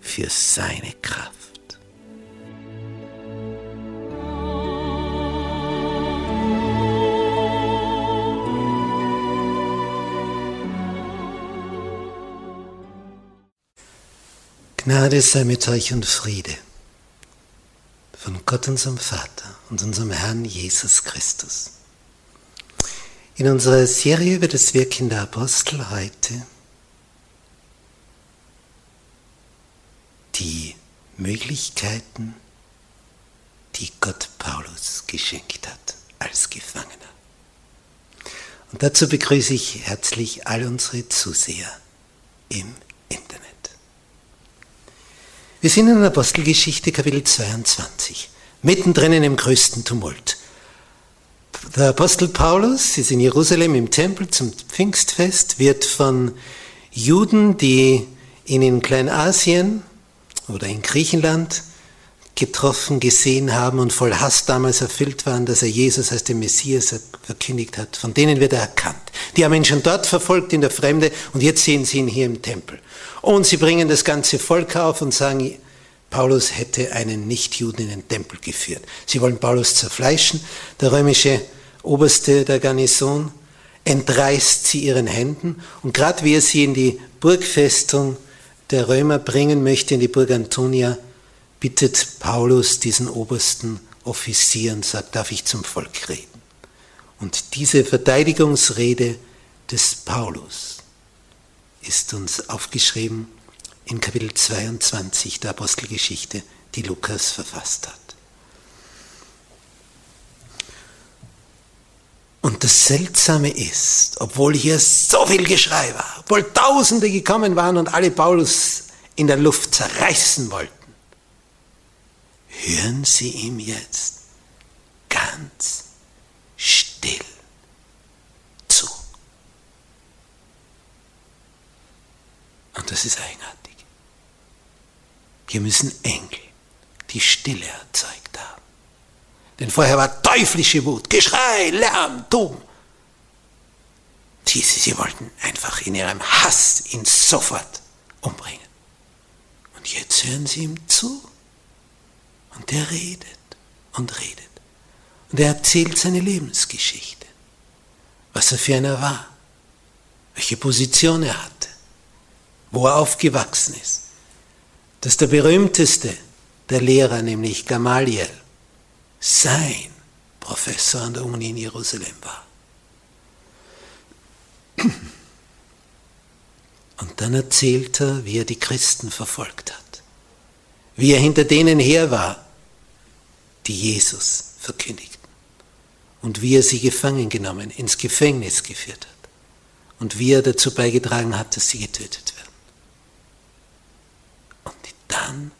Für seine Kraft. Gnade sei mit euch und Friede von Gott unserem Vater und unserem Herrn Jesus Christus. In unserer Serie über das Wirken der Apostel heute die Möglichkeiten, die Gott Paulus geschenkt hat als Gefangener. Und dazu begrüße ich herzlich all unsere Zuseher im Internet. Wir sind in der Apostelgeschichte Kapitel 22, mittendrin im größten Tumult. Der Apostel Paulus ist in Jerusalem im Tempel zum Pfingstfest, wird von Juden, die ihn in Kleinasien oder in Griechenland getroffen, gesehen haben und voll Hass damals erfüllt waren, dass er Jesus als den Messias verkündigt hat. Von denen wird er erkannt. Die haben ihn schon dort verfolgt in der Fremde und jetzt sehen sie ihn hier im Tempel. Und sie bringen das ganze Volk auf und sagen, Paulus hätte einen Nichtjuden in den Tempel geführt. Sie wollen Paulus zerfleischen. Der römische Oberste der Garnison entreißt sie ihren Händen und gerade wie er sie in die Burgfestung der Römer bringen möchte in die Burg Antonia, bittet Paulus diesen obersten Offizier und sagt, darf ich zum Volk reden? Und diese Verteidigungsrede des Paulus ist uns aufgeschrieben in Kapitel 22 der Apostelgeschichte, die Lukas verfasst hat. Und das Seltsame ist, obwohl hier so viel Geschrei war, obwohl Tausende gekommen waren und alle Paulus in der Luft zerreißen wollten, hören sie ihm jetzt ganz still zu. Und das ist eigenartig. Hier müssen Engel die Stille erzeugt haben. Denn vorher war teuflische Wut, Geschrei, Lärm, Dumm. Sie, sie, sie wollten einfach in ihrem Hass ihn sofort umbringen. Und jetzt hören sie ihm zu. Und er redet und redet. Und er erzählt seine Lebensgeschichte. Was er für einer war. Welche Position er hatte. Wo er aufgewachsen ist. Dass der berühmteste der Lehrer, nämlich Gamaliel, sein Professor an der Uni in Jerusalem war. Und dann erzählt er, wie er die Christen verfolgt hat, wie er hinter denen her war, die Jesus verkündigten und wie er sie gefangen genommen, ins Gefängnis geführt hat und wie er dazu beigetragen hat, dass sie getötet werden. Und dann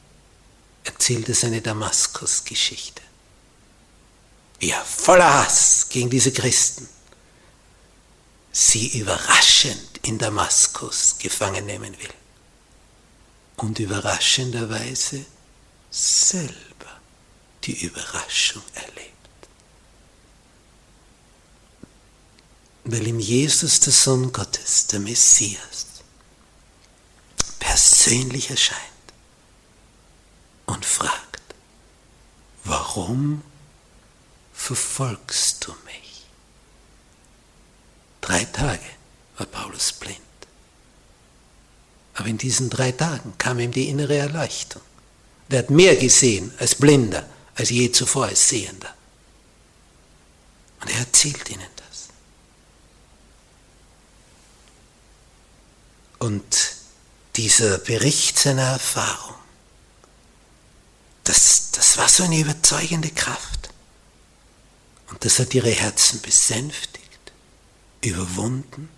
erzählt er seine Damaskus-Geschichte er voller Hass gegen diese Christen sie überraschend in Damaskus gefangen nehmen will und überraschenderweise selber die Überraschung erlebt. Weil ihm Jesus, der Sohn Gottes, der Messias, persönlich erscheint und fragt, warum verfolgst du mich? Drei Tage war Paulus blind. Aber in diesen drei Tagen kam ihm die innere Erleuchtung. Er hat mehr gesehen als Blinder, als je zuvor als Sehender. Und er erzählt ihnen das. Und dieser Bericht seiner Erfahrung, das, das war so eine überzeugende Kraft. Und das hat ihre Herzen besänftigt, überwunden.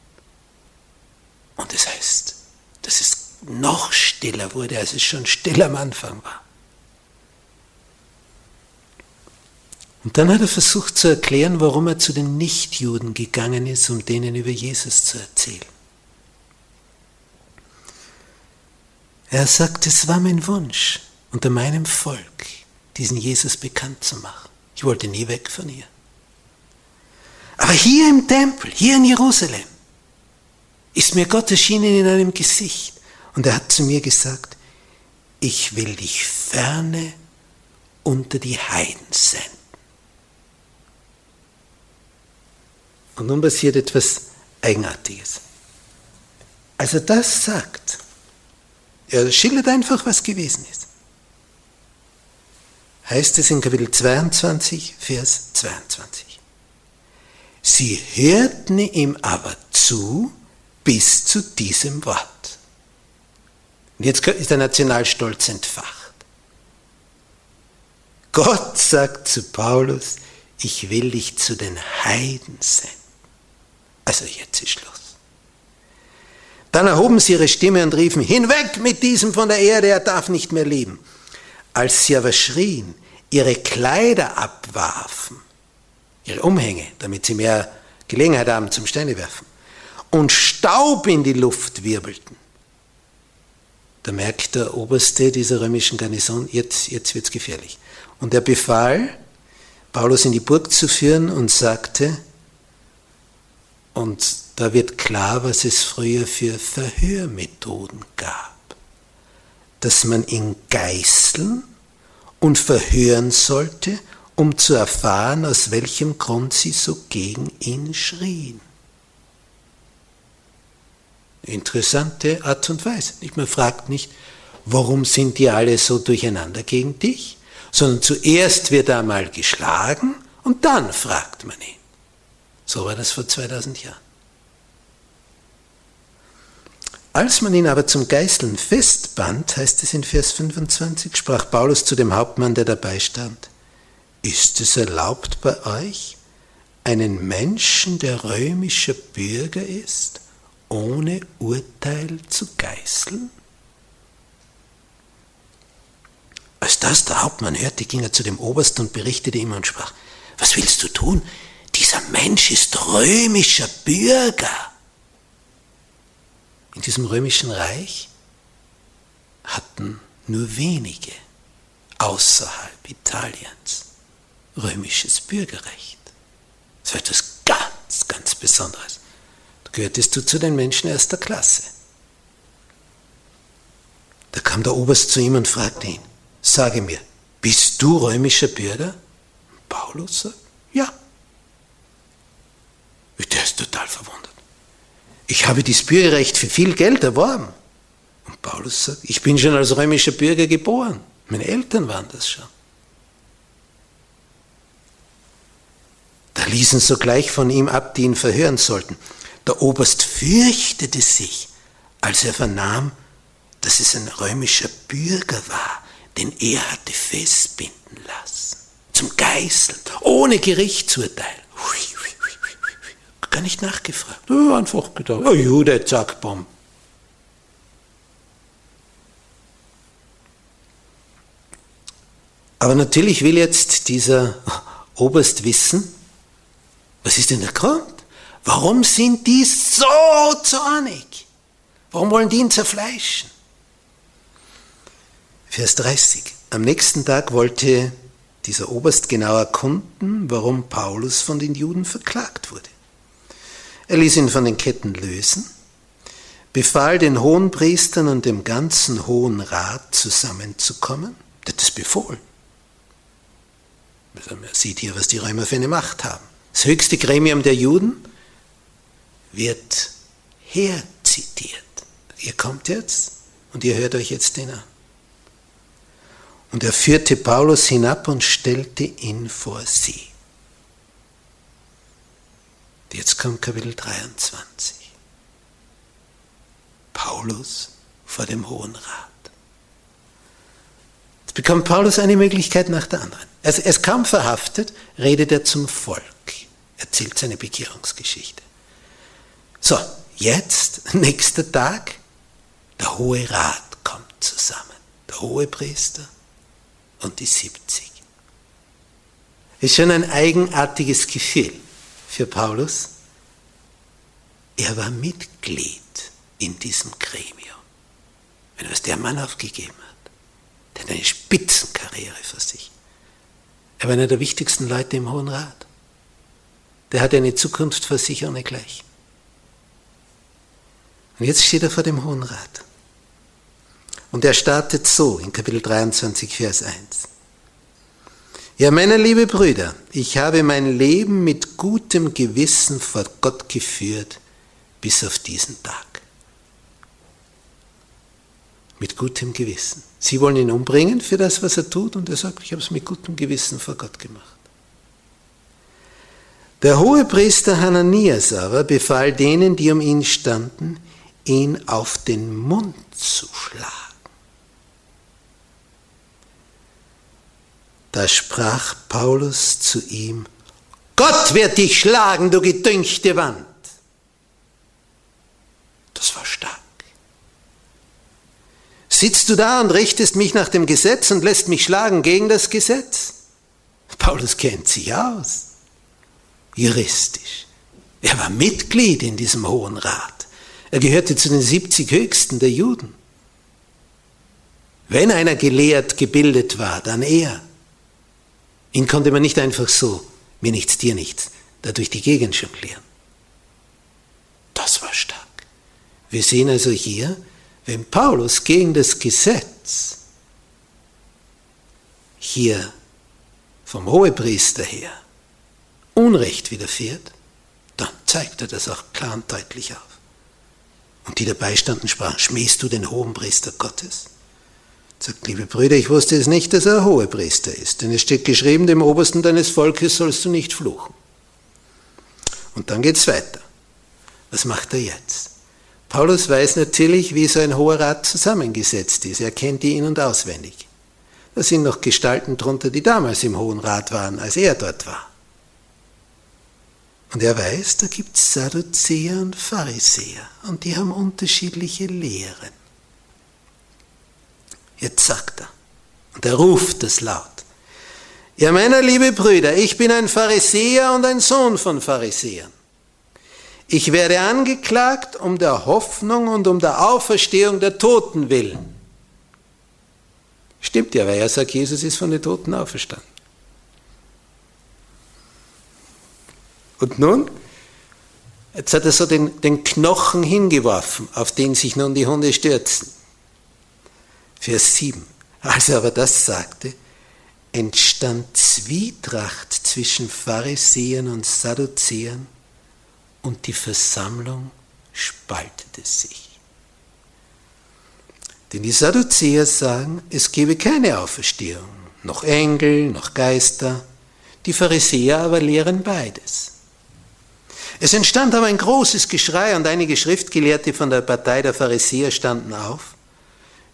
Und das heißt, dass es noch stiller wurde, als es schon still am Anfang war. Und dann hat er versucht zu erklären, warum er zu den Nichtjuden gegangen ist, um denen über Jesus zu erzählen. Er sagt, es war mein Wunsch, unter meinem Volk diesen Jesus bekannt zu machen. Ich wollte nie weg von ihr. Aber hier im Tempel, hier in Jerusalem, ist mir Gott erschienen in einem Gesicht. Und er hat zu mir gesagt, ich will dich ferne unter die Heiden senden. Und nun passiert etwas Eigenartiges. Als er das sagt, er schildert einfach, was gewesen ist, heißt es in Kapitel 22, Vers 22. Sie hörten ihm aber zu bis zu diesem Wort. Und jetzt ist der Nationalstolz entfacht. Gott sagt zu Paulus, ich will dich zu den Heiden senden. Also jetzt ist Schluss. Dann erhoben sie ihre Stimme und riefen, hinweg mit diesem von der Erde, er darf nicht mehr leben. Als sie aber schrien, ihre Kleider abwarfen, ihre Umhänge, damit sie mehr Gelegenheit haben zum Steinewerfen, und Staub in die Luft wirbelten, da merkt der Oberste dieser römischen Garnison, jetzt, jetzt wird es gefährlich. Und er befahl, Paulus in die Burg zu führen und sagte, und da wird klar, was es früher für Verhörmethoden gab, dass man ihn geißeln und verhören sollte, um zu erfahren, aus welchem Grund sie so gegen ihn schrien. Interessante Art und Weise. Man fragt nicht, warum sind die alle so durcheinander gegen dich, sondern zuerst wird er einmal geschlagen und dann fragt man ihn. So war das vor 2000 Jahren. Als man ihn aber zum Geißeln festband, heißt es in Vers 25, sprach Paulus zu dem Hauptmann, der dabei stand, ist es erlaubt bei euch, einen Menschen, der römischer Bürger ist, ohne Urteil zu geißeln? Als das der Hauptmann hörte, ging er zu dem Obersten und berichtete ihm und sprach, was willst du tun? Dieser Mensch ist römischer Bürger. In diesem römischen Reich hatten nur wenige außerhalb Italiens römisches Bürgerrecht. Das war etwas ganz, ganz Besonderes gehörtest du zu den Menschen erster Klasse. Da kam der Oberst zu ihm und fragte ihn, sage mir, bist du römischer Bürger? Paulus sagt, ja. Der ist total verwundert. Ich habe dieses Bürgerrecht für viel Geld erworben. Und Paulus sagt, ich bin schon als römischer Bürger geboren. Meine Eltern waren das schon. Da ließen sogleich von ihm ab, die ihn verhören sollten. Der Oberst fürchtete sich, als er vernahm, dass es ein römischer Bürger war, den er hatte festbinden lassen. Zum Geißeln, ohne Gerichtsurteil. Gar nicht nachgefragt. Einfach gedacht, oh Jude, zack, bumm. Aber natürlich will jetzt dieser Oberst wissen, was ist denn der Grund? Warum sind die so zornig? Warum wollen die ihn zerfleischen? Vers 30. Am nächsten Tag wollte dieser Oberst genau erkunden, warum Paulus von den Juden verklagt wurde. Er ließ ihn von den Ketten lösen, befahl den Hohenpriestern und dem ganzen Hohen Rat zusammenzukommen. Das befohlen. Man sieht hier, was die Römer für eine Macht haben. Das höchste Gremium der Juden wird herzitiert. ihr kommt jetzt und ihr hört euch jetzt den an. Und er führte Paulus hinab und stellte ihn vor sie. Jetzt kommt Kapitel 23. Paulus vor dem Hohen Rat. Jetzt bekommt Paulus eine Möglichkeit nach der anderen. Er ist kaum verhaftet, redet er zum Volk, erzählt seine Bekehrungsgeschichte. So, jetzt, nächster Tag, der Hohe Rat kommt zusammen. Der Hohe Priester und die 70. Ist schon ein eigenartiges Gefühl für Paulus. Er war Mitglied in diesem Gremium. Wenn was der Mann aufgegeben hat, der hat eine Spitzenkarriere für sich. Er war einer der wichtigsten Leute im Hohen Rat. Der hatte eine Zukunft für sich ohne Gleich. Und jetzt steht er vor dem Hohen Rat. Und er startet so in Kapitel 23, Vers 1. Ja, meine liebe Brüder, ich habe mein Leben mit gutem Gewissen vor Gott geführt bis auf diesen Tag. Mit gutem Gewissen. Sie wollen ihn umbringen für das, was er tut, und er sagt, ich habe es mit gutem Gewissen vor Gott gemacht. Der hohe Priester Hananias aber befahl denen, die um ihn standen, ihn auf den Mund zu schlagen. Da sprach Paulus zu ihm, Gott wird dich schlagen, du gedüngte Wand. Das war stark. Sitzt du da und richtest mich nach dem Gesetz und lässt mich schlagen gegen das Gesetz? Paulus kennt sich aus, juristisch. Er war Mitglied in diesem Hohen Rat. Er gehörte zu den 70 Höchsten der Juden. Wenn einer gelehrt, gebildet war, dann er. Ihn konnte man nicht einfach so, mir nichts, dir nichts, da durch die Gegend jonglieren. Das war stark. Wir sehen also hier, wenn Paulus gegen das Gesetz hier vom Hohepriester her Unrecht widerfährt, dann zeigt er das auch klar und deutlich auf. Und die dabei standen, sprachen, schmähst du den Hohenpriester Gottes? Sagt, liebe Brüder, ich wusste es nicht, dass er ein Hohepriester ist, denn es steht geschrieben, dem Obersten deines Volkes sollst du nicht fluchen. Und dann geht's weiter. Was macht er jetzt? Paulus weiß natürlich, wie so ein Hoher Rat zusammengesetzt ist. Er kennt die in- und auswendig. Da sind noch Gestalten drunter, die damals im Hohen Rat waren, als er dort war. Und er weiß, da gibt es Sadduzäer und Pharisäer und die haben unterschiedliche Lehren. Jetzt sagt er, und er ruft es laut. Ja, meine liebe Brüder, ich bin ein Pharisäer und ein Sohn von Pharisäern. Ich werde angeklagt um der Hoffnung und um der Auferstehung der Toten willen. Stimmt ja, weil er sagt, Jesus ist von den Toten auferstanden. Und nun, jetzt hat er so den, den Knochen hingeworfen, auf den sich nun die Hunde stürzen. Vers 7. Als er aber das sagte, entstand Zwietracht zwischen Pharisäern und Sadduzäern und die Versammlung spaltete sich. Denn die Sadduzäer sagen, es gebe keine Auferstehung, noch Engel, noch Geister. Die Pharisäer aber lehren beides. Es entstand aber ein großes Geschrei und einige Schriftgelehrte von der Partei der Pharisäer standen auf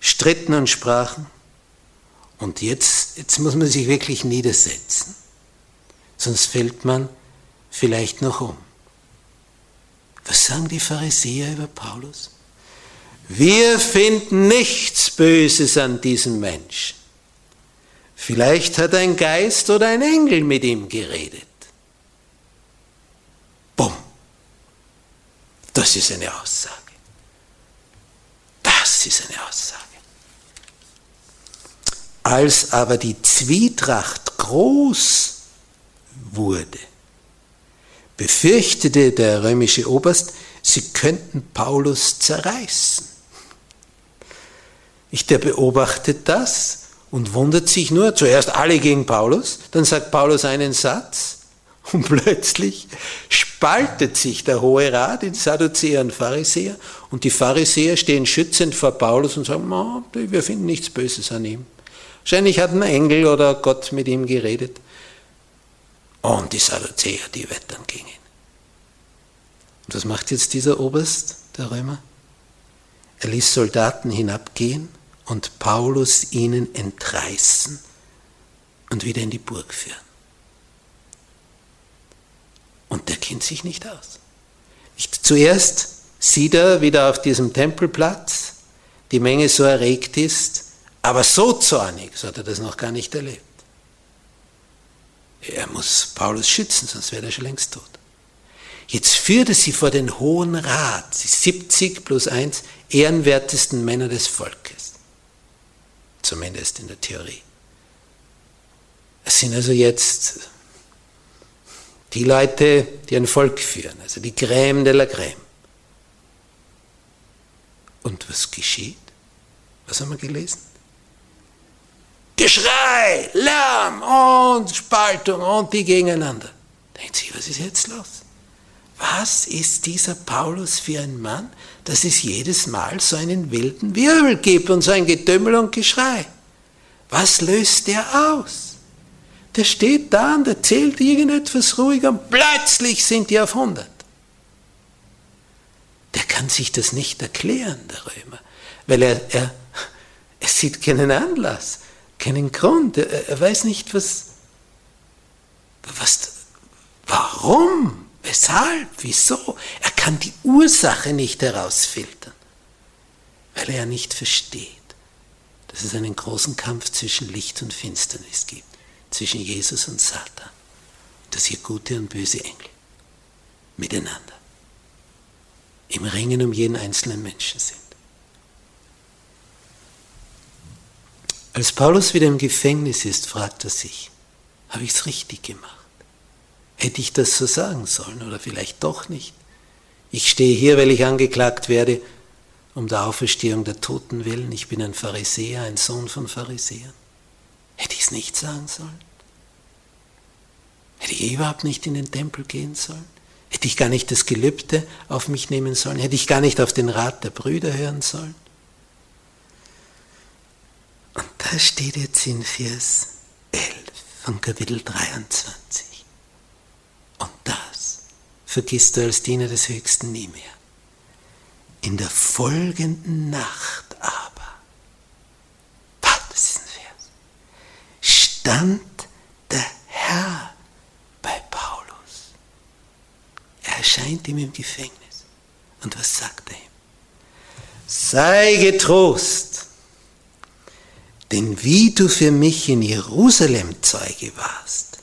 stritten und sprachen. Und jetzt, jetzt muss man sich wirklich niedersetzen, sonst fällt man vielleicht noch um. Was sagen die Pharisäer über Paulus? Wir finden nichts Böses an diesem Menschen. Vielleicht hat ein Geist oder ein Engel mit ihm geredet. Bumm. Das ist eine Aussage. Das ist eine Aussage. Als aber die Zwietracht groß wurde, befürchtete der römische Oberst, sie könnten Paulus zerreißen. Ich, der beobachtet das und wundert sich nur, zuerst alle gegen Paulus, dann sagt Paulus einen Satz und plötzlich spaltet sich der Hohe Rat in Sadduzäer und Pharisäer und die Pharisäer stehen schützend vor Paulus und sagen, oh, wir finden nichts Böses an ihm. Wahrscheinlich hat ein Engel oder Gott mit ihm geredet. Und die Sadduzäer, die wettern gegen ihn. Und was macht jetzt dieser Oberst der Römer? Er ließ Soldaten hinabgehen und Paulus ihnen entreißen und wieder in die Burg führen. Und der kennt sich nicht aus. Zuerst sieht er wieder auf diesem Tempelplatz, die Menge so erregt ist, aber so zornig, so hat er das noch gar nicht erlebt. Er muss Paulus schützen, sonst wäre er schon längst tot. Jetzt führt er sie vor den Hohen Rat, die 70 plus 1 ehrenwertesten Männer des Volkes. Zumindest in der Theorie. Es sind also jetzt die Leute, die ein Volk führen, also die Crème de la Crème. Und was geschieht? Was haben wir gelesen? Geschrei, Lärm und Spaltung und die gegeneinander. Denken Sie, was ist jetzt los? Was ist dieser Paulus für ein Mann, dass es jedes Mal so einen wilden Wirbel gibt und so ein Getümmel und Geschrei? Was löst der aus? Der steht da und erzählt irgendetwas ruhig und plötzlich sind die auf 100. Der kann sich das nicht erklären, der Römer, weil er, er, er sieht keinen Anlass, keinen Grund, er, er weiß nicht, was, was, warum, weshalb, wieso. Er kann die Ursache nicht herausfiltern, weil er nicht versteht, dass es einen großen Kampf zwischen Licht und Finsternis gibt zwischen Jesus und Satan, dass hier gute und böse Engel miteinander im Ringen um jeden einzelnen Menschen sind. Als Paulus wieder im Gefängnis ist, fragt er sich, habe ich es richtig gemacht? Hätte ich das so sagen sollen oder vielleicht doch nicht? Ich stehe hier, weil ich angeklagt werde, um der Auferstehung der Toten willen. Ich bin ein Pharisäer, ein Sohn von Pharisäern. Hätte ich es nicht sagen sollen? Hätte ich überhaupt nicht in den Tempel gehen sollen? Hätte ich gar nicht das Gelübde auf mich nehmen sollen? Hätte ich gar nicht auf den Rat der Brüder hören sollen? Und da steht jetzt in Vers 11 von Kapitel 23. Und das vergisst du als Diener des Höchsten nie mehr. In der folgenden Nacht stand der Herr bei Paulus. Er erscheint ihm im Gefängnis. Und was sagt er ihm? Sei getrost, denn wie du für mich in Jerusalem Zeuge warst,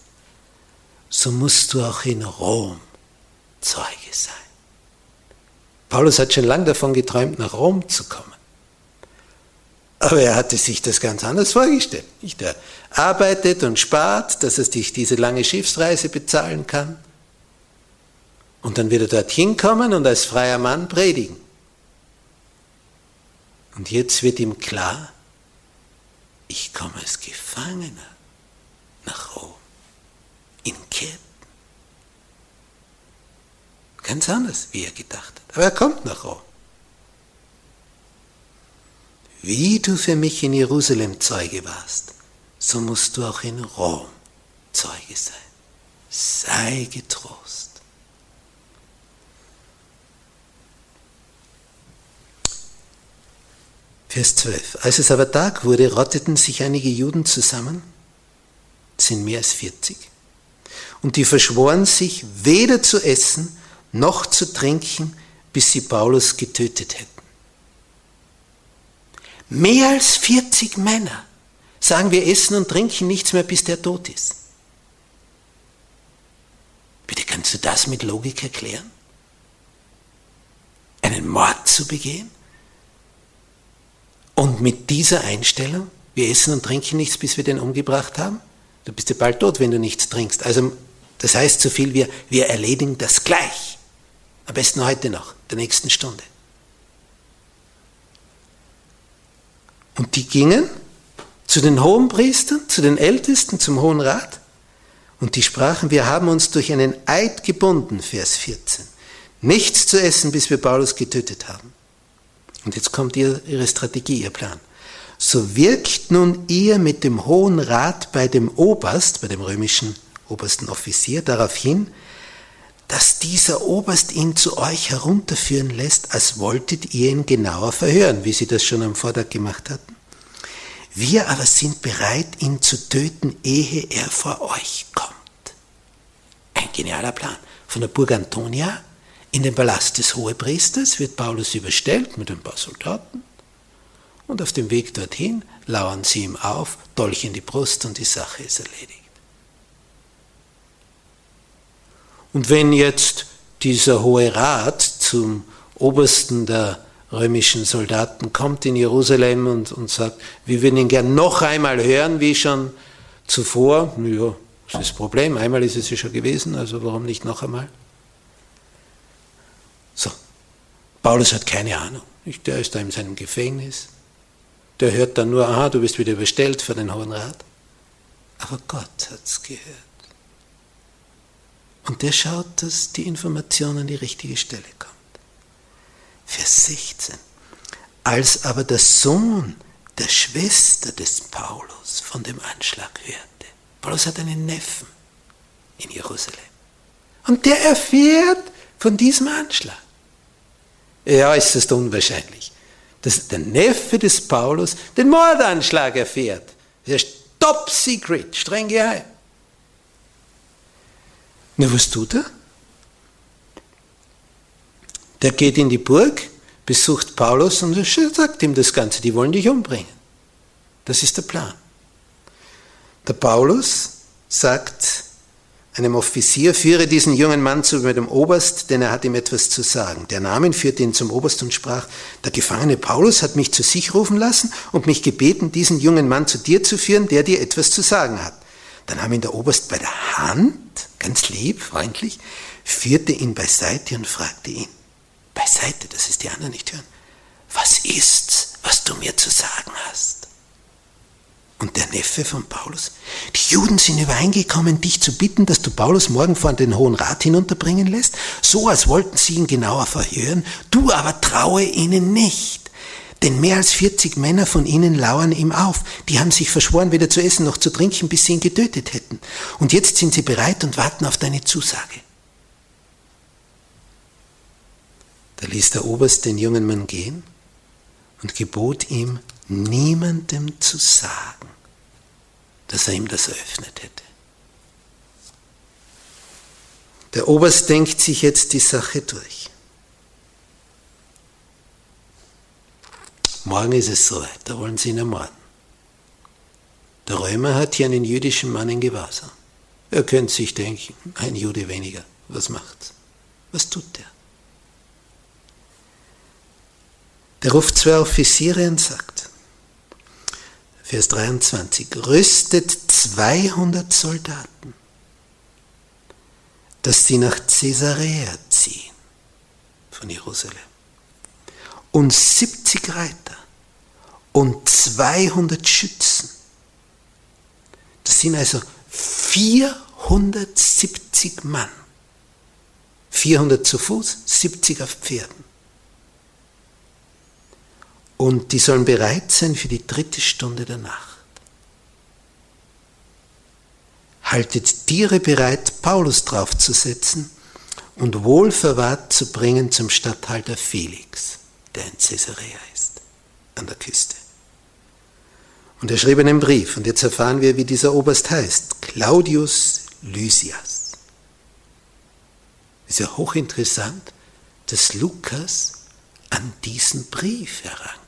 so musst du auch in Rom Zeuge sein. Paulus hat schon lange davon geträumt, nach Rom zu kommen. Aber er hatte sich das ganz anders vorgestellt. Er arbeitet und spart, dass er sich diese lange Schiffsreise bezahlen kann. Und dann wird er dorthin kommen und als freier Mann predigen. Und jetzt wird ihm klar, ich komme als Gefangener nach Rom, in Ketten. Ganz anders, wie er gedacht hat. Aber er kommt nach Rom wie du für mich in Jerusalem Zeuge warst, so musst du auch in Rom Zeuge sein. Sei getrost. Vers 12. Als es aber Tag wurde, rotteten sich einige Juden zusammen, sind mehr als 40, und die verschworen sich, weder zu essen noch zu trinken, bis sie Paulus getötet hätten. Mehr als 40 Männer sagen, wir essen und trinken nichts mehr, bis der tot ist. Bitte kannst du das mit Logik erklären? Einen Mord zu begehen? Und mit dieser Einstellung, wir essen und trinken nichts, bis wir den umgebracht haben? Du bist ja bald tot, wenn du nichts trinkst. Also, das heißt so viel wie, wir erledigen das gleich. Am besten heute noch, der nächsten Stunde. Und die gingen zu den Hohenpriestern, zu den Ältesten, zum Hohen Rat Und die sprachen, wir haben uns durch einen Eid gebunden, Vers 14, nichts zu essen, bis wir Paulus getötet haben. Und jetzt kommt ihre Strategie, ihr Plan. So wirkt nun ihr mit dem Hohen Rat bei dem Oberst, bei dem römischen obersten Offizier, darauf hin, dass dieser Oberst ihn zu euch herunterführen lässt, als wolltet ihr ihn genauer verhören, wie sie das schon am Vortag gemacht hatten. Wir aber sind bereit, ihn zu töten, ehe er vor euch kommt. Ein genialer Plan. Von der Burg Antonia in den Palast des Hohepriesters wird Paulus überstellt mit ein paar Soldaten und auf dem Weg dorthin lauern sie ihm auf, Dolch in die Brust und die Sache ist erledigt. Und wenn jetzt dieser Hohe Rat zum Obersten der römischen Soldaten kommt in Jerusalem und, und sagt, wir würden ihn gern noch einmal hören, wie schon zuvor. Ja, das ist das Problem. Einmal ist es ja schon gewesen, also warum nicht noch einmal? So. Paulus hat keine Ahnung. Der ist da in seinem Gefängnis. Der hört dann nur, aha, du bist wieder bestellt für den Hohen Rat. Aber Gott hat es gehört. Und der schaut, dass die Information an die richtige Stelle kommt. Vers 16. Als aber der Sohn der Schwester des Paulus von dem Anschlag hörte, Paulus hat einen Neffen in Jerusalem, und der erfährt von diesem Anschlag. Ja, ist es unwahrscheinlich, dass der Neffe des Paulus den Mordanschlag erfährt. Der ist top secret, streng geheim. Na, was tut er? Der geht in die Burg, besucht Paulus und sagt ihm das Ganze, die wollen dich umbringen. Das ist der Plan. Der Paulus sagt einem Offizier, führe diesen jungen Mann zu dem Oberst, denn er hat ihm etwas zu sagen. Der nahm ihn, führte ihn zum Oberst und sprach, der Gefangene Paulus hat mich zu sich rufen lassen und mich gebeten, diesen jungen Mann zu dir zu führen, der dir etwas zu sagen hat. Dann nahm ihn der Oberst bei der Hand, ganz lieb, freundlich, führte ihn beiseite und fragte ihn, beiseite, dass es die anderen nicht hören. Was ist's, was du mir zu sagen hast? Und der Neffe von Paulus? Die Juden sind übereingekommen, dich zu bitten, dass du Paulus morgen vor den Hohen Rat hinunterbringen lässt, so als wollten sie ihn genauer verhören, du aber traue ihnen nicht. Denn mehr als 40 Männer von ihnen lauern ihm auf. Die haben sich verschworen, weder zu essen noch zu trinken, bis sie ihn getötet hätten. Und jetzt sind sie bereit und warten auf deine Zusage. Da ließ der Oberst den jungen Mann gehen und gebot ihm, niemandem zu sagen, dass er ihm das eröffnet hätte. Der Oberst denkt sich jetzt die Sache durch. Morgen ist es soweit, da wollen sie ihn ermorden. Der Römer hat hier einen jüdischen Mann in Gewahrsam. Er könnte sich denken, ein Jude weniger, was macht's? Was tut der? Der ruft zwei Offiziere und sagt, Vers 23, rüstet 200 Soldaten, dass sie nach Caesarea ziehen von Jerusalem und 70 Reiter und 200 Schützen. Das sind also 470 Mann. 400 zu Fuß, 70 auf Pferden. Und die sollen bereit sein für die dritte Stunde der Nacht. Haltet Tiere bereit, Paulus draufzusetzen und wohlverwahrt zu bringen zum Statthalter Felix, der in Caesarea ist, an der Küste. Und er schrieb einen Brief, und jetzt erfahren wir, wie dieser Oberst heißt, Claudius Lysias. Ist ja hochinteressant, dass Lukas an diesen Brief herangeht.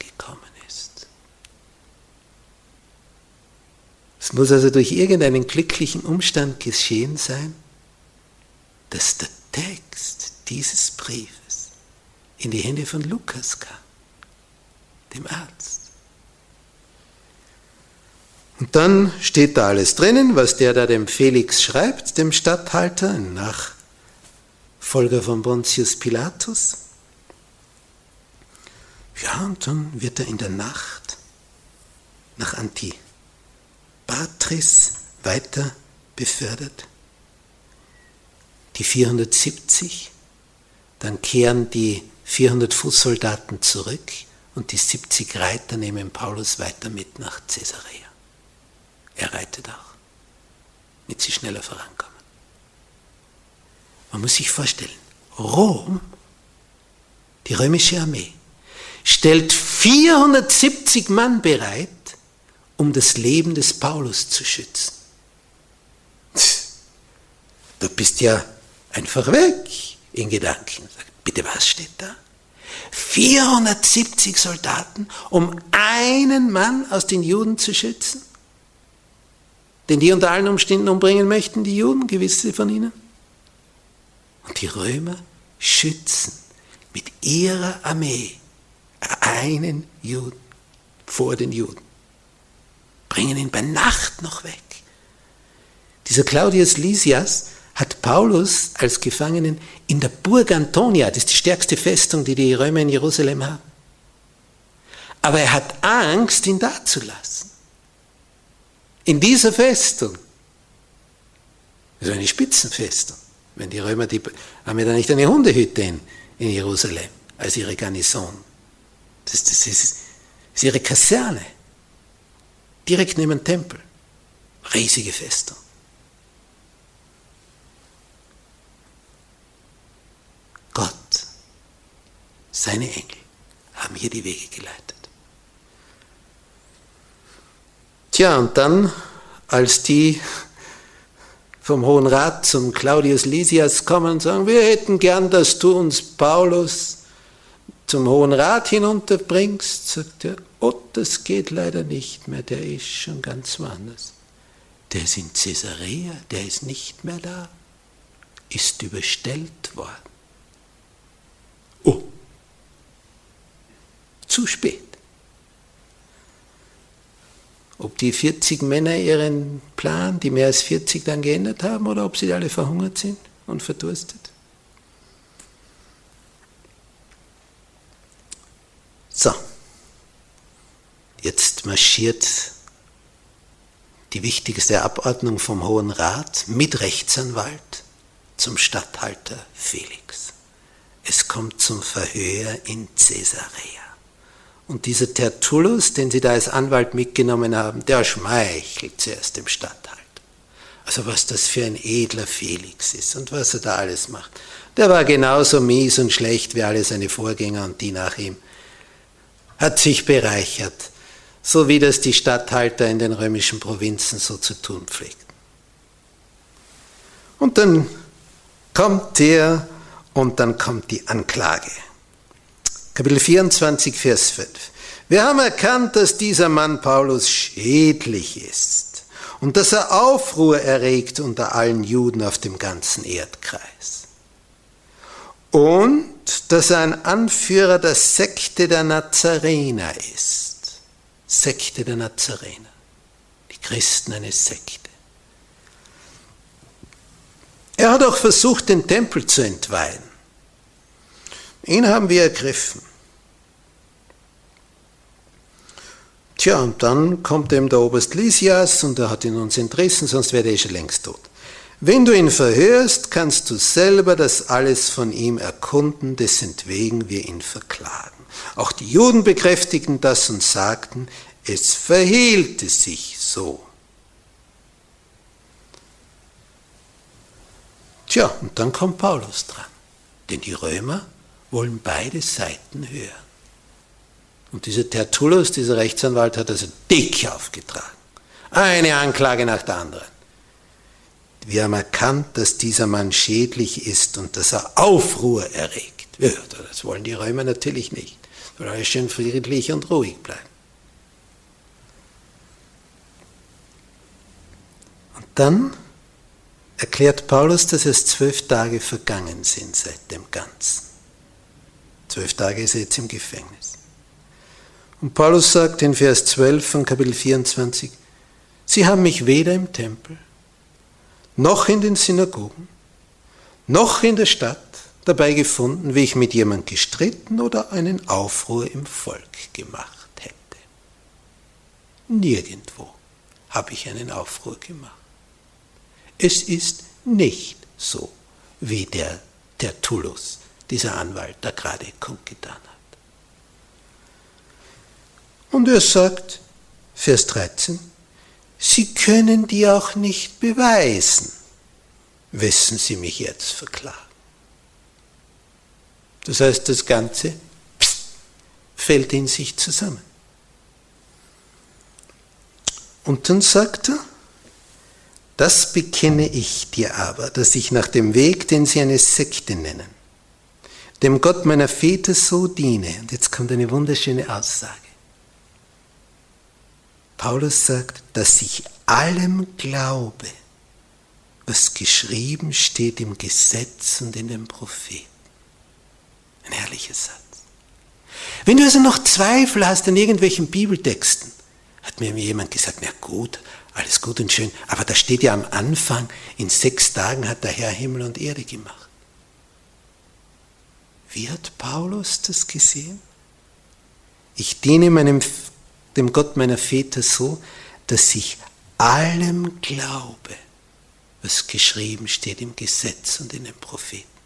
Es muss also durch irgendeinen glücklichen Umstand geschehen sein, dass der Text dieses Briefes in die Hände von Lukas kam, dem Arzt. Und dann steht da alles drinnen, was der da dem Felix schreibt, dem Statthalter, Nachfolger von Pontius Pilatus. Ja, und dann wird er in der Nacht nach Antiochia Patris weiter befördert. die 470, dann kehren die 400 Fußsoldaten zurück und die 70 Reiter nehmen Paulus weiter mit nach Caesarea. Er reitet auch, damit sie schneller vorankommen. Man muss sich vorstellen, Rom, die römische Armee, stellt 470 Mann bereit, um das Leben des Paulus zu schützen. Du bist ja einfach weg in Gedanken. Bitte, was steht da? 470 Soldaten, um einen Mann aus den Juden zu schützen? Den die unter allen Umständen umbringen möchten, die Juden, gewisse von ihnen? Und die Römer schützen mit ihrer Armee einen Juden vor den Juden. Bringen ihn bei Nacht noch weg. Dieser Claudius Lysias hat Paulus als Gefangenen in der Burg Antonia, das ist die stärkste Festung, die die Römer in Jerusalem haben. Aber er hat Angst, ihn da zu lassen. In dieser Festung. Das ist eine Spitzenfestung. Wenn die Römer, die haben ja da nicht eine Hundehütte in, in Jerusalem als ihre Garnison. Das, das, ist, das ist ihre Kaserne. Direkt neben dem Tempel. Riesige Festung. Gott, seine Engel haben hier die Wege geleitet. Tja, und dann, als die vom Hohen Rat zum Claudius Lysias kommen und sagen, wir hätten gern, dass du uns Paulus zum Hohen Rat hinunterbringst, sagt er, oh, das geht leider nicht mehr, der ist schon ganz woanders. Der ist in Caesarea, der ist nicht mehr da, ist überstellt worden. Oh, zu spät. Ob die 40 Männer ihren Plan, die mehr als 40 dann geändert haben, oder ob sie alle verhungert sind und verdurstet. So, jetzt marschiert die wichtigste Abordnung vom Hohen Rat mit Rechtsanwalt zum Statthalter Felix. Es kommt zum Verhör in Caesarea. Und dieser Tertullus, den sie da als Anwalt mitgenommen haben, der schmeichelt zuerst dem Statthalter. Also was das für ein edler Felix ist und was er da alles macht. Der war genauso mies und schlecht wie alle seine Vorgänger und die nach ihm. Hat sich bereichert, so wie das die Statthalter in den römischen Provinzen so zu tun pflegten. Und dann kommt er und dann kommt die Anklage. Kapitel 24, Vers 5. Wir haben erkannt, dass dieser Mann Paulus schädlich ist und dass er Aufruhr erregt unter allen Juden auf dem ganzen Erdkreis. Und dass er ein Anführer der Sekte der Nazarener ist. Sekte der Nazarener. Die Christen eine Sekte. Er hat auch versucht, den Tempel zu entweihen. Ihn haben wir ergriffen. Tja, und dann kommt eben der Oberst Lysias und er hat ihn uns entrissen, sonst wäre er schon längst tot. Wenn du ihn verhörst, kannst du selber das alles von ihm erkunden, dessen wegen wir ihn verklagen. Auch die Juden bekräftigten das und sagten, es verhielte sich so. Tja, und dann kommt Paulus dran, denn die Römer wollen beide Seiten hören. Und dieser Tertullus, dieser Rechtsanwalt, hat also dick aufgetragen. Eine Anklage nach der anderen. Wir haben erkannt, dass dieser Mann schädlich ist und dass er Aufruhr erregt. Ja, das wollen die Römer natürlich nicht. Soll alles schön friedlich und ruhig bleiben. Und dann erklärt Paulus, dass es zwölf Tage vergangen sind seit dem Ganzen. Zwölf Tage ist er jetzt im Gefängnis. Und Paulus sagt in Vers 12 von Kapitel 24, Sie haben mich weder im Tempel, noch in den Synagogen, noch in der Stadt dabei gefunden, wie ich mit jemand gestritten oder einen Aufruhr im Volk gemacht hätte. Nirgendwo habe ich einen Aufruhr gemacht. Es ist nicht so, wie der Tertullus, dieser Anwalt, da gerade kundgetan hat. Und er sagt, Vers 13, Sie können die auch nicht beweisen, wessen Sie mich jetzt verklagen. Das heißt, das Ganze fällt in sich zusammen. Und dann sagt er, das bekenne ich dir aber, dass ich nach dem Weg, den sie eine Sekte nennen, dem Gott meiner Väter so diene. Und jetzt kommt eine wunderschöne Aussage. Paulus sagt, dass ich allem glaube, was geschrieben steht im Gesetz und in den Propheten. Ein herrlicher Satz. Wenn du also noch Zweifel hast an irgendwelchen Bibeltexten, hat mir jemand gesagt, na gut, alles gut und schön, aber da steht ja am Anfang, in sechs Tagen hat der Herr Himmel und Erde gemacht. Wie hat Paulus das gesehen? Ich diene meinem, dem Gott meiner Väter so, dass ich allem glaube, was geschrieben steht im Gesetz und in den Propheten.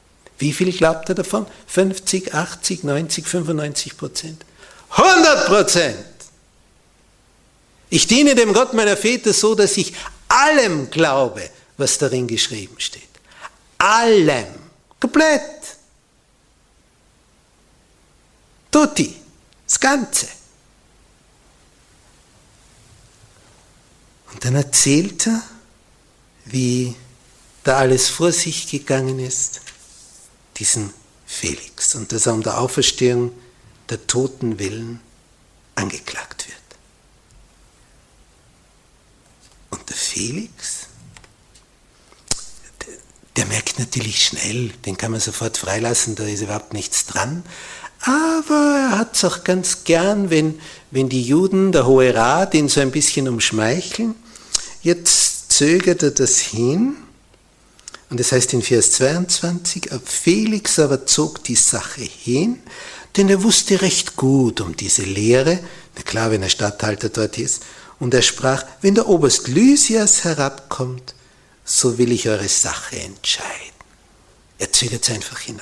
Wie viel glaubt er davon? 50, 80, 90, 95 Prozent? 100 Prozent! Ich diene dem Gott meiner Väter so, dass ich allem glaube, was darin geschrieben steht. Allem. Komplett. Tutti. Das Ganze. Und dann erzählt er, wie da alles vor sich gegangen ist, diesen Felix, und dass er um der Auferstehung der Toten willen angeklagt wird. Und der Felix, der, der merkt natürlich schnell, den kann man sofort freilassen, da ist überhaupt nichts dran. Aber er hat es auch ganz gern, wenn, wenn die Juden, der Hohe Rat, ihn so ein bisschen umschmeicheln. Jetzt zögert er das hin. Und das heißt in Vers 22, Felix aber zog die Sache hin, denn er wusste recht gut um diese Lehre, na klar, wenn er Statthalter dort ist, und er sprach, wenn der Oberst Lysias herabkommt, so will ich eure Sache entscheiden. Er zögert es einfach hinaus.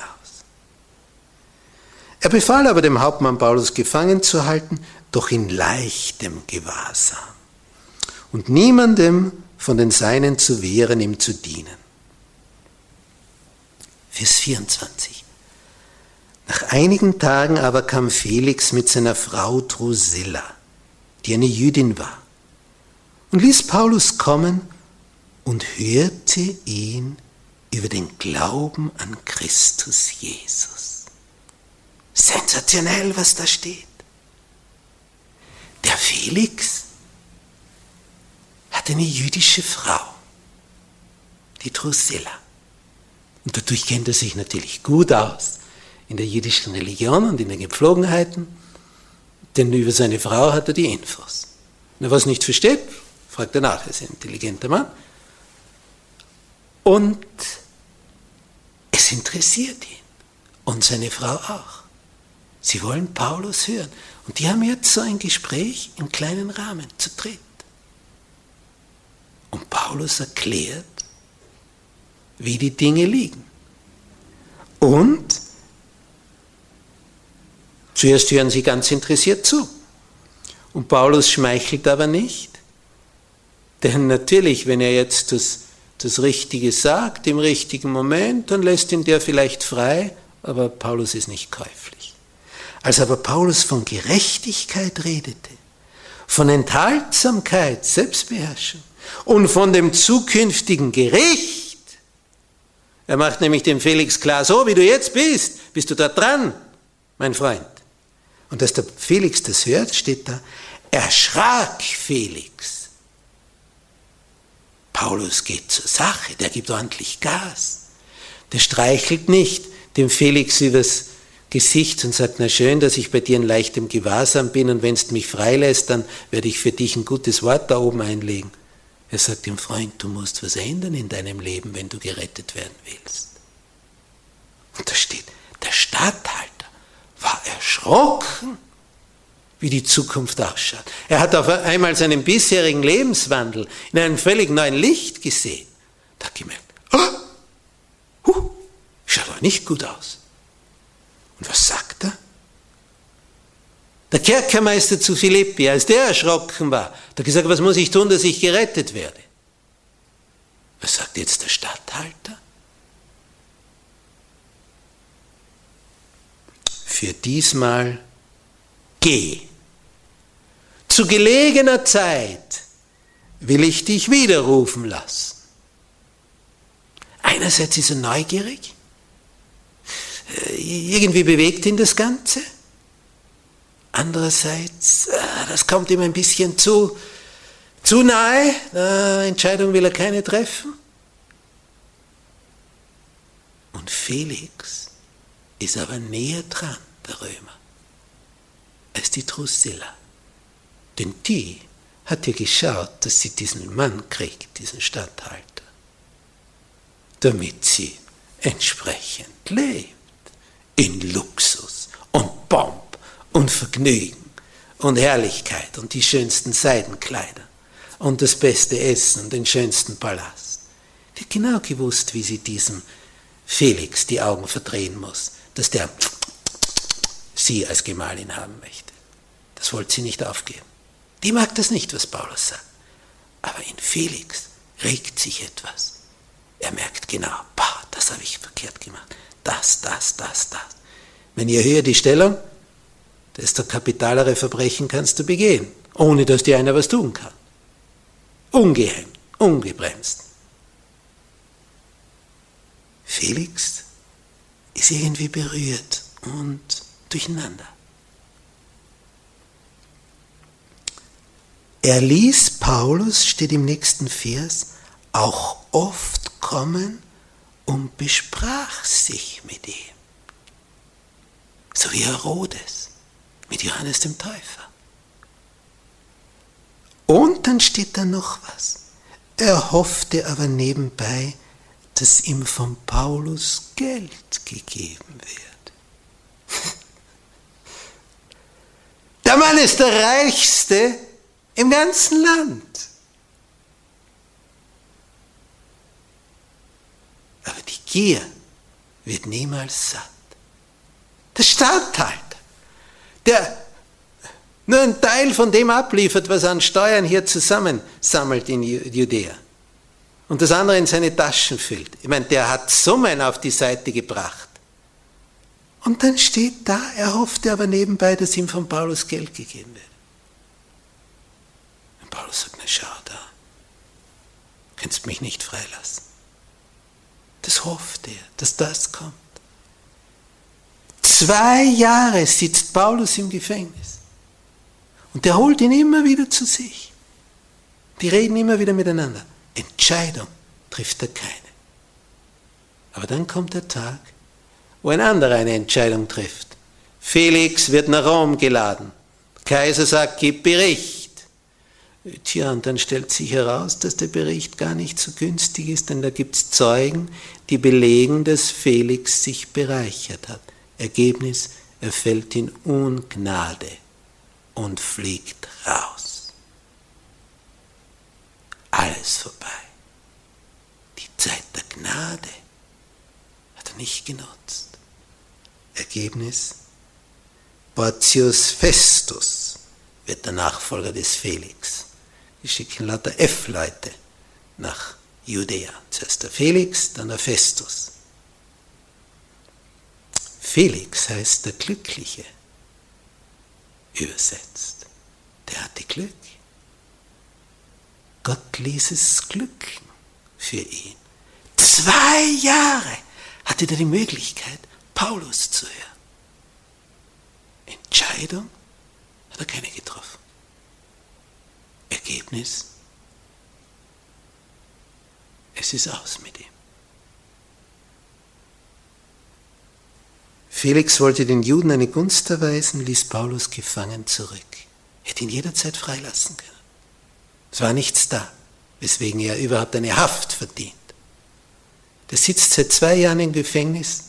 Er befahl aber dem Hauptmann Paulus gefangen zu halten, doch in leichtem Gewahrsam und niemandem von den Seinen zu wehren, ihm zu dienen. Vers 24. Nach einigen Tagen aber kam Felix mit seiner Frau Drusilla, die eine Jüdin war, und ließ Paulus kommen und hörte ihn über den Glauben an Christus Jesus. Sensationell, was da steht. Der Felix hat eine jüdische Frau, die Drusilla. Und dadurch kennt er sich natürlich gut aus in der jüdischen Religion und in den Gepflogenheiten, denn über seine Frau hat er die Infos. Und wer was nicht versteht, fragt er nach, er ist ein intelligenter Mann. Und es interessiert ihn und seine Frau auch. Sie wollen Paulus hören. Und die haben jetzt so ein Gespräch im kleinen Rahmen zu dritt. Und Paulus erklärt, wie die Dinge liegen. Und zuerst hören sie ganz interessiert zu. Und Paulus schmeichelt aber nicht, denn natürlich, wenn er jetzt das, das Richtige sagt im richtigen Moment, dann lässt ihn der vielleicht frei, aber Paulus ist nicht käuflich. Als aber Paulus von Gerechtigkeit redete, von Enthaltsamkeit, Selbstbeherrschung und von dem zukünftigen Gericht, er macht nämlich dem Felix klar, so wie du jetzt bist, bist du da dran, mein Freund. Und als der Felix das hört, steht da, erschrak Felix Paulus geht zur Sache, der gibt ordentlich Gas. Der streichelt nicht dem Felix übers Gesicht und sagt, na schön, dass ich bei dir in leichtem Gewahrsam bin und wenn du mich freilässt, dann werde ich für dich ein gutes Wort da oben einlegen. Er sagt dem Freund, du musst was ändern in deinem Leben, wenn du gerettet werden willst. Und da steht, der Statthalter war erschrocken wie die Zukunft ausschaut. Er hat auf einmal seinen bisherigen Lebenswandel in einem völlig neuen Licht gesehen. Da hat gemerkt, oh, huh, aber nicht gut aus. Und was sagt er? Der Kerkermeister zu Philippi, als der erschrocken war, hat gesagt, was muss ich tun, dass ich gerettet werde? Was sagt jetzt der Statthalter? Für diesmal geh. Zu gelegener Zeit will ich dich widerrufen lassen. Einerseits ist er neugierig, äh, irgendwie bewegt ihn das Ganze. Andererseits, äh, das kommt ihm ein bisschen zu, zu nahe, äh, Entscheidung will er keine treffen. Und Felix ist aber näher dran, der Römer, als die Drusilla. Denn die hat ja geschaut, dass sie diesen Mann kriegt, diesen Statthalter, damit sie entsprechend lebt in Luxus und Pomp und Vergnügen und Herrlichkeit und die schönsten Seidenkleider und das beste Essen und den schönsten Palast. Hat genau gewusst, wie sie diesem Felix die Augen verdrehen muss, dass der sie als Gemahlin haben möchte. Das wollte sie nicht aufgeben. Die mag das nicht, was Paulus sagt. Aber in Felix regt sich etwas. Er merkt genau, boah, das habe ich verkehrt gemacht. Das, das, das, das. Wenn je höher die Stellung, desto kapitalere Verbrechen kannst du begehen, ohne dass dir einer was tun kann. Ungehemmt, ungebremst. Felix ist irgendwie berührt und durcheinander. Er ließ Paulus, steht im nächsten Vers, auch oft kommen und besprach sich mit ihm. So wie Herodes mit Johannes dem Täufer. Und dann steht da noch was. Er hoffte aber nebenbei, dass ihm von Paulus Geld gegeben wird. Der Mann ist der reichste im ganzen Land. Aber die Gier wird niemals satt. Der Statthalter, der nur einen Teil von dem abliefert, was er an Steuern hier zusammensammelt in Judäa und das andere in seine Taschen füllt. Ich meine, der hat Summen auf die Seite gebracht. Und dann steht da, er hoffte aber nebenbei, dass ihm von Paulus Geld gegeben wird. Und Paulus sagt, na schau da, kannst mich nicht freilassen. Das hofft er, dass das kommt. Zwei Jahre sitzt Paulus im Gefängnis. Und der holt ihn immer wieder zu sich. Die reden immer wieder miteinander. Entscheidung trifft er keine. Aber dann kommt der Tag, wo ein anderer eine Entscheidung trifft. Felix wird nach Rom geladen. Kaiser sagt, gib Bericht. Tja, und dann stellt sich heraus, dass der Bericht gar nicht so günstig ist, denn da gibt es Zeugen, die belegen, dass Felix sich bereichert hat. Ergebnis, er fällt in Ungnade und fliegt raus. Alles vorbei. Die Zeit der Gnade hat er nicht genutzt. Ergebnis, Porcius Festus wird der Nachfolger des Felix. Die schicken lauter F-Leute nach Judäa. Zuerst der Felix, dann der Festus. Felix heißt der Glückliche übersetzt. Der hatte Glück. Gott ließ es glücken für ihn. Zwei Jahre hatte er die Möglichkeit, Paulus zu hören. Entscheidung hat er keine getroffen. Ergebnis, es ist aus mit ihm. Felix wollte den Juden eine Gunst erweisen, ließ Paulus gefangen zurück. Hätte ihn jederzeit freilassen können. Es war nichts da, weswegen er überhaupt eine Haft verdient. Der sitzt seit zwei Jahren im Gefängnis,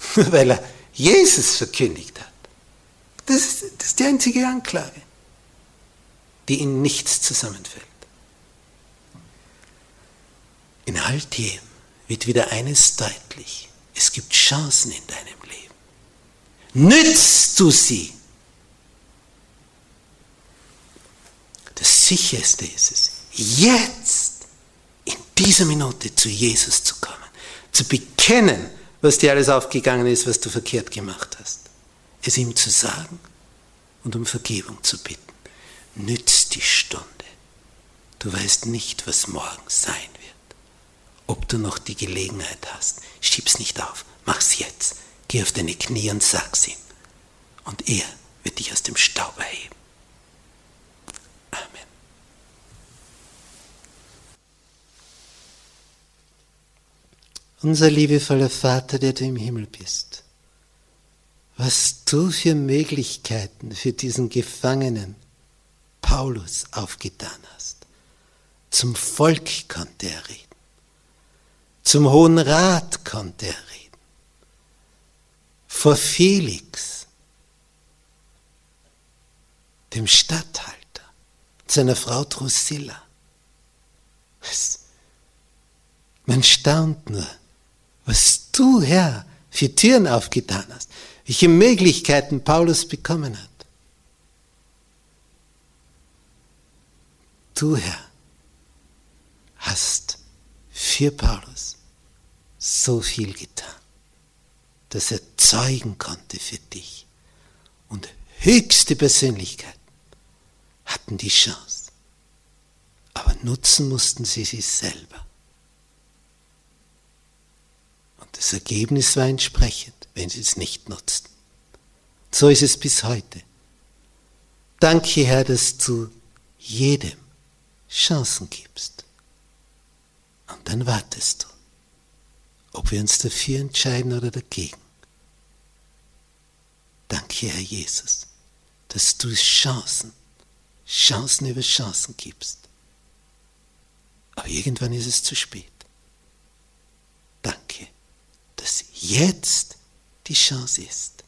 weil er Jesus verkündigt hat. Das ist, das ist die einzige Anklage, die in nichts zusammenfällt. In all dem wird wieder eines deutlich. Es gibt Chancen in deinem Leben. Nützt du sie? Das Sicherste ist es, jetzt, in dieser Minute zu Jesus zu kommen, zu bekennen, was dir alles aufgegangen ist, was du verkehrt gemacht hast. Es ihm zu sagen und um Vergebung zu bitten. Nützt die Stunde. Du weißt nicht, was morgen sein wird. Ob du noch die Gelegenheit hast, schieb's nicht auf, mach's jetzt. Geh auf deine Knie und sag's ihm. Und er wird dich aus dem Staub erheben. Amen. Unser liebevoller Vater, der du im Himmel bist, was du für Möglichkeiten für diesen Gefangenen Paulus aufgetan hast. Zum Volk konnte er reden. Zum Hohen Rat konnte er reden. Vor Felix, dem Statthalter, seiner Frau Drusilla. Man staunt nur, was du, Herr, für Türen aufgetan hast, welche Möglichkeiten Paulus bekommen hat. Du, Herr, hast für Paulus so viel getan, dass er zeugen konnte für dich. Und höchste Persönlichkeiten hatten die Chance. Aber nutzen mussten sie sie selber. Und das Ergebnis war entsprechend, wenn sie es nicht nutzten. So ist es bis heute. Danke, Herr, dass du jedem Chancen gibst. Und dann wartest du, ob wir uns dafür entscheiden oder dagegen. Danke, Herr Jesus, dass du Chancen, Chancen über Chancen gibst. Aber irgendwann ist es zu spät. Danke, dass jetzt die Chance ist.